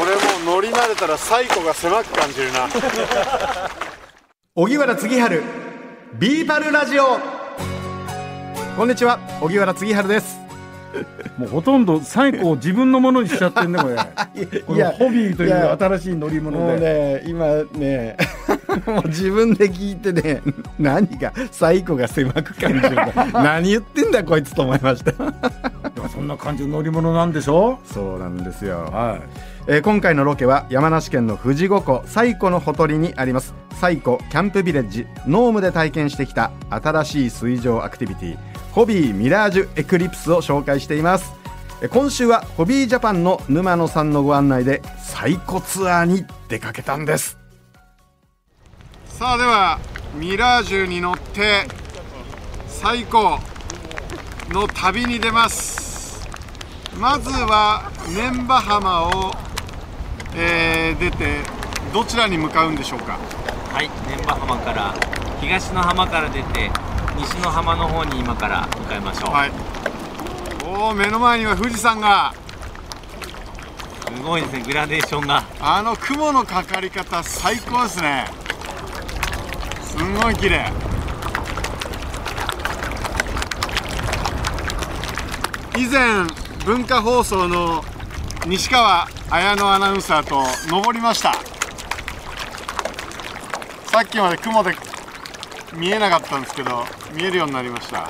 俺もう乗り慣れたら最古が狭く感じるな。荻原次春ビーパルラジオ。こんにちは荻原次春です。もうほとんど最高を自分のものにしちゃってんねこれ。これホビーという新しい乗り物もうでね今ね もう自分で聞いてね何が最古が狭く感じる 何言ってんだこいつと思いました。でもそんな感じの乗り物なんでしょ？そうなんですよ、はえー今回のロケは山梨県の富士五湖西湖のほとりにあります。西湖キャンプビレッジノームで体験してきた新しい水上アクティビティ。ホビーミラージュエクリプスを紹介しています。えー今週はホビージャパンの沼野さんのご案内で西湖ツアーに出かけたんです。さあではミラージュに乗って最高の旅に出ます。まずは念波浜を、えー出てどちらに向かうんでしょうか？はい、念波浜から東の浜から出て西の浜の方に今から向かいましょう、はい。おお目の前には富士山が。すごいですねグラデーションが。あの雲のかかり方最高ですね。すんごい綺麗。以前文化放送の西川綾乃アナウンサーと登りました。さっきまで雲で見えなかったんですけど見えるようになりました。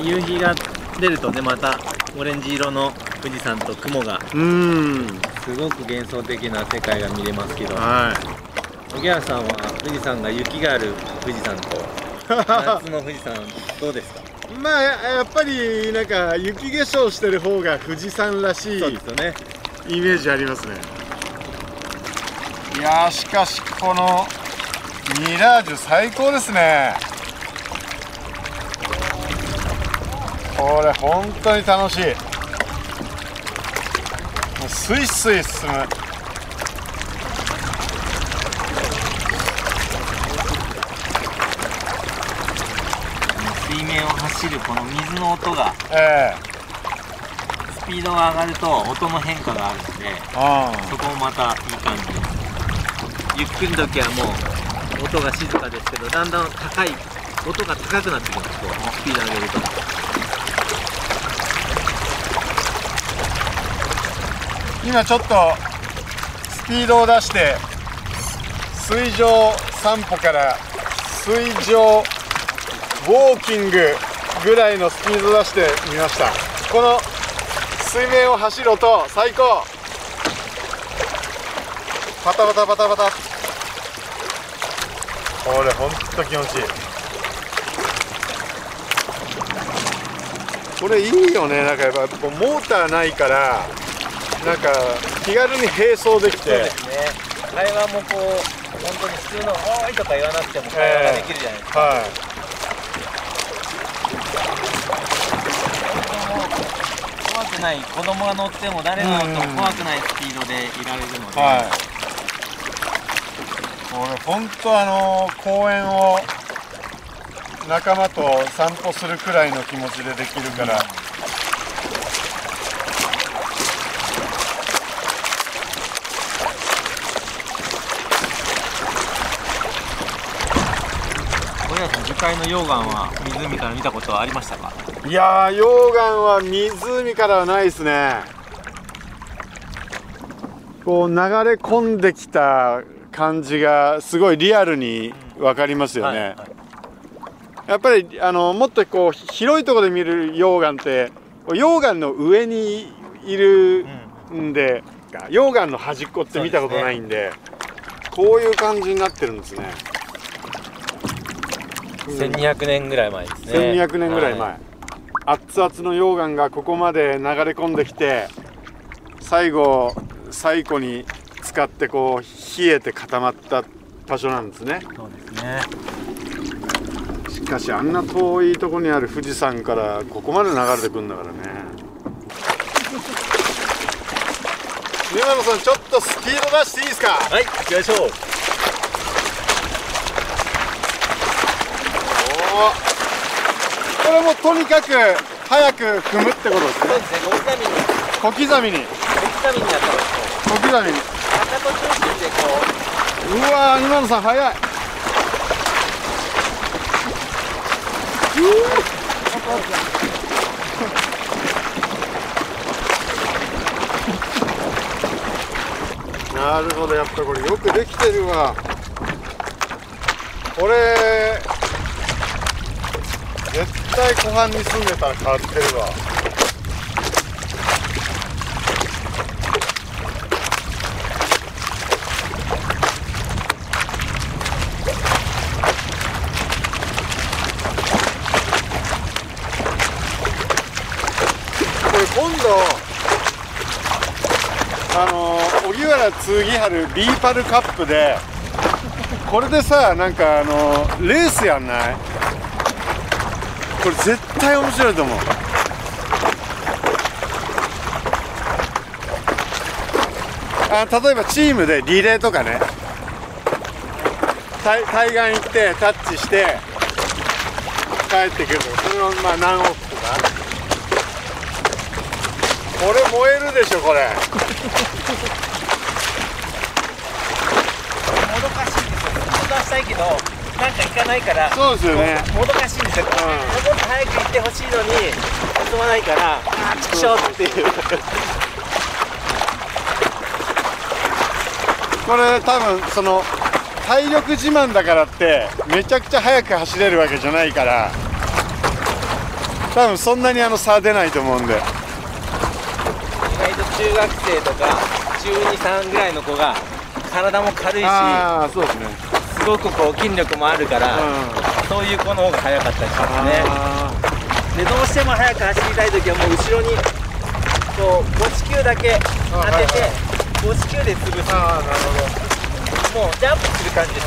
夕日が出るとねまたオレンジ色の富士山と雲がうーん。すごく幻想的な世界が見れますけど。はい。荻原さんは富士山が雪がある富士山と 夏の富士山どうですか？まあややっぱりなんか雪化粧してる方が富士山らしいそうですよね。イメージありますね。いやーしかしこのミラージュ最高ですね。これ本当に楽しい。もうスイスイ進む水面を走るこの水の音がええ。スピードが上がると音の変化があるのであそこもまたいい感じ。ですゆっくりの時はもう音が静かですけどだんだん高い音が高くなってきますこうスピード上げると。今ちょっとスピードを出して水上散歩から水上ウォーキングぐらいのスピード出してみました。この水面を走る音最高。パタパタパタパタ。これほんと気持ちいい。これいいよね。なんかやっぱモーターないからなんか気軽に並走できて。ね。会話もこう本当に普通の「おーい!」とか言わなくても会話ができるじゃないですか、は怖ない子供が乗っても誰が乗っても怖くないスピードでいられるので、いはい。これ本当あの公園を仲間と散歩するくらいの気持ちでできるから、小平さん。樹海の溶岩は湖から見たことはありましたか？いやー溶岩は湖からはないですね。こう流れ込んできた感じがすごいリアルに分かりますよね、はいはい。やっぱりあのもっとこう広いところで見る溶岩って溶岩の上にいるんで、溶岩の端っこって見たことないんでこういう感じになってるんですね。1200年ぐらい前ですね。1200年ぐらい前、は熱々の溶岩がここまで流れ込んできて最後最古に使ってこう冷えて固まった場所なんですね。そうですね。しかしあんな遠いところにある富士山からここまで流れてくんだからね。沼野さんちょっとスピード出していいですか？はい行きましょう。おこれもとにかく早く踏むってことですね。そうですね、このために。小刻みに小刻みにやったら小刻みにかかと中心でこう。うわー今野さん早い。なるほどやっぱこれよくできてるわ。これ絶対湖畔に住んでたら変わってるわ。これ今度あの荻原次春ビーパルカップでこれでさなんかあのレースやんない？これ絶対面白いと思う。あ例えばチームでリレーとかね。対対岸行ってタッチして帰ってくる。とそれをまあ何往復とか。これ燃えるでしょこれ。もどかしいんですよ。本当はしたいけど。なんか行かないからそうですよね。ももどかしいんですよ、もっと早く行ってほしいのに進まないからああ畜生っていう。これ多分その体力自慢だからってめちゃくちゃ速く走れるわけじゃないから多分そんなにあの差出ないと思うんで。意外と中学生とか中23ぐらいの子が体も軽いしああそうですねすごくこう筋力もあるから、そういう子の方が速かったりしますね。あでどうしても速く走りたい時はもう後ろにこう5地球だけ当あはいてて5地球で潰す。もうジャンプする感じです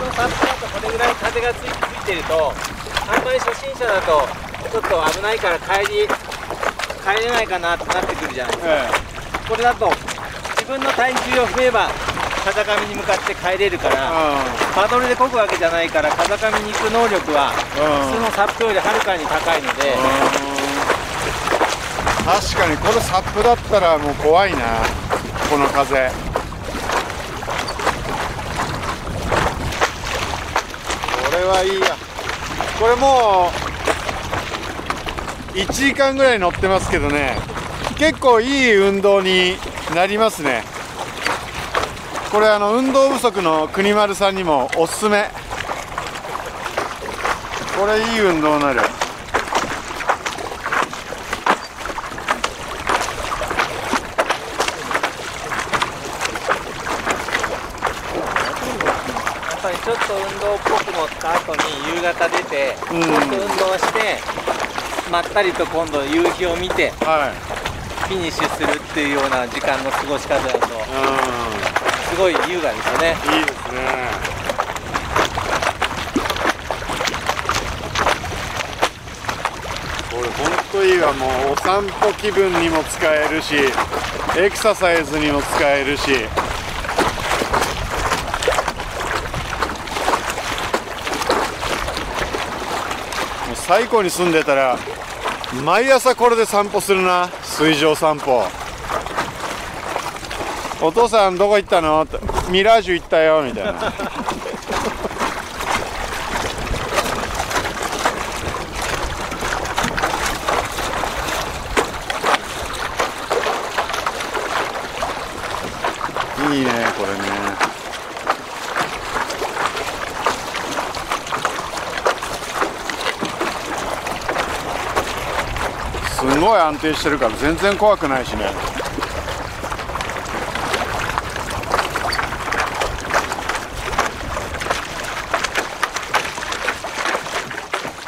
このサップだとこれぐらい風がついついてるとあんまり初心者だとちょっと危ないから帰り帰れないかなってなってくるじゃないですか。えこれだと自分の体重を踏めば風上に向かって帰れるからえパドルで漕ぐわけじゃないから風上に行く能力は普通のサップよりはるかに高いので。確かにこれサップだったらもう怖いな。この風。これはいいや。これもう1時間ぐらい乗ってますけどね。結構いい運動になりますね。これあの運動不足の国丸さんにもおすすめ。これいい運動になる。やっぱりちょっと運動っぽく乗った後に夕方出てちょうんっと運動してまったりと今度夕日を見てはい。フィニッシュするっていうような時間の過ごし方だとうすごい優雅ですよね。んいいですね。これ本当いいわ。もうお散歩気分にも使えるしエクササイズにも使えるし。もう最高に住んでたら毎朝これで散歩するな。水上散歩。お父さんどこ行ったの？って。ミラージュ行ったよみたいないいねこれねすごい安定してるから全然怖くないしね。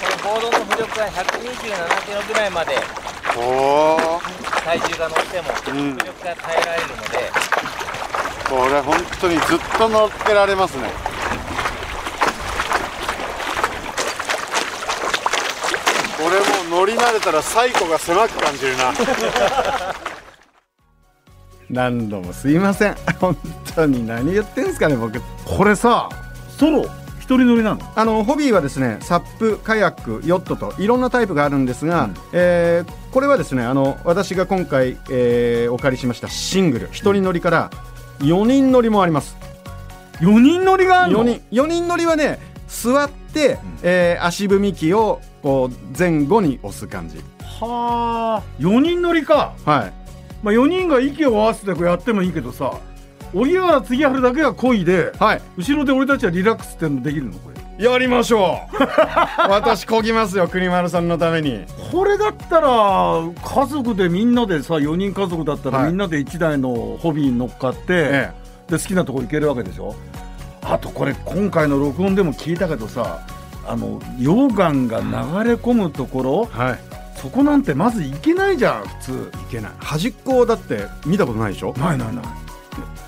このボードの浮力が127キロぐらいまでおお体重が乗ってもうん。浮力が耐えられるので、これ本当にずっと乗っけられますねこれもう乗り慣れたら最古が狭く感じるな。何度もすいません。本当に何言ってんすかね僕。これさソロ？一人乗りなの？あのホビーはですねサップカヤックヨットといろんなタイプがあるんですが、うん。えーこれはですねあの私が今回、えーお借りしましたシングル。一人乗りから4人乗りもあります。4人乗りがあるの？4人4人乗りはね座って、えー足踏み機をこう前後に押す感じ。はあ4人乗りか。はい。まあ4人が息を合わせてこうやってもいいけどさ荻原次春だけが漕いではい。後ろで俺たちはリラックスってのできるの？これ。やりましょう。私こぎますよ国丸さんのために。これだったら家族でみんなでさ4人家族だったらはい。みんなで1台のホビーに乗っかって、え。で好きなとこ行けるわけでしょ？あとこれ今回の録音でも聞いたけどさあの溶岩が流れ込むところえはい。そこなんてまず行けないじゃん普通。いけない。端っこだって見たことないでしょ？ないないない。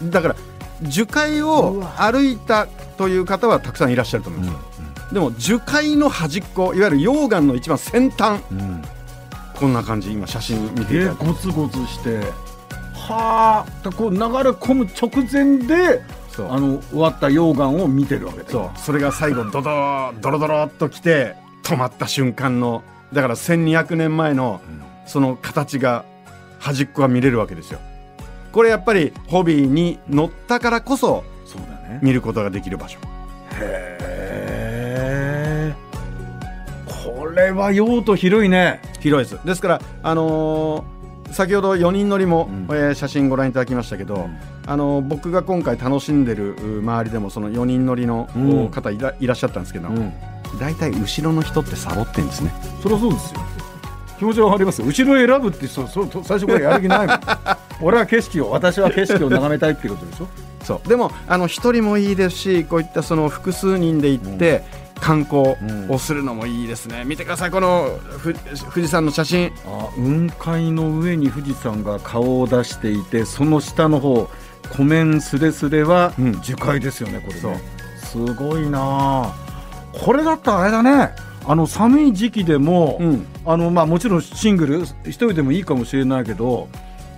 だから樹海を歩いたという方はたくさんいらっしゃると思います。よ、でも樹海の端っこいわゆる溶岩の一番先端。うん。こんな感じ今写真見ていでただいて。ゴツゴツしてはあこう流れ込む直前であの終わった溶岩を見てるわけだよ。そう。それが最後ドドードロドロっときて止まった瞬間のだから1200年前のその形が端っこが見れるわけですよこれやっぱりホビーに乗ったからこそそうだね見ることができる場所へえこれは用途広いね広いですですからあのー先ほど4人乗りも、うん。えー写真ご覧いただきましたけど、あのー僕が今回楽しんでるう周りでもその4人乗りの方いらいらっしゃったんですけど、うん。大体後ろの人ってサボってんですね。そりゃそうですよ。気持ちはわかりますよ。後ろ選ぶって人そうそう最初からやる気ないもん。俺は景色を私は景色を眺めたいっていうことでしょ？そう。でもあの一人もいいですしこういったその複数人で行って、観光をするのもいいですね、見てください。このふ富士山の写真。あ雲海の上に富士山が顔を出していてその下の方湖面すれすれはうん。樹海ですよねこれそう。ねすごいな。あこれだったらあれだね。あの寒い時期でも、うん。あのまあもちろんシングル一人でもいいかもしれないけど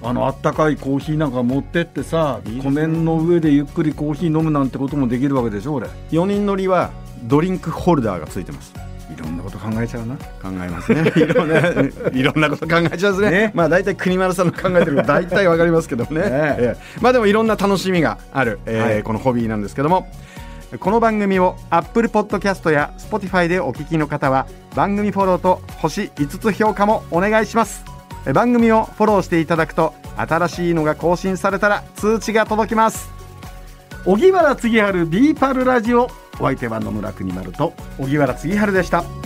あのあったかいコーヒーなんか持ってってさ湖面の上でゆっくりコーヒー飲むなんてこともできるわけでしょ俺い4人乗りはドリンクホルダーがついてます。ろんなこと考えちゃうな。考えますね。いろんないろんなこと考えちゃうんですね。ね。まあ大体国丸さんの考えてる大体わかりますけどもね。ね。ええ。まあでもいろんな楽しみがある、えーはい。このホビーなんですけども。この番組を Apple Podcast や Spotify でお聞きの方は番組フォローと星5つ評価もお願いします。え番組をフォローしていただくと新しいのが更新されたら通知が届きます。荻原次春ビーパルラジオお相手は野村国丸と荻原次春でした。